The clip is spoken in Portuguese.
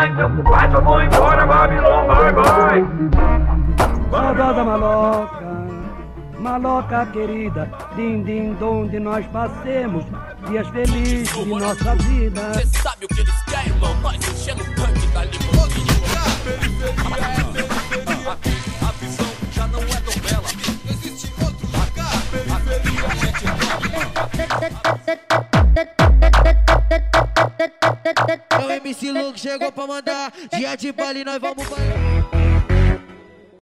vai, meu eu vou embora, Babilônia, vai, vai. Saudosa maloca, maloca querida, din, din, onde nós passemos dias felizes de nossa vida. Cê sabe o que eles querem, irmão, nós enchendo o tanque da limusine. Periferia é periferia, a visão já não é tão bela. Existe outro lugar, periferia é periferia. É o MC Luke chegou pra mandar. Dia de baile, nós vamos bailar.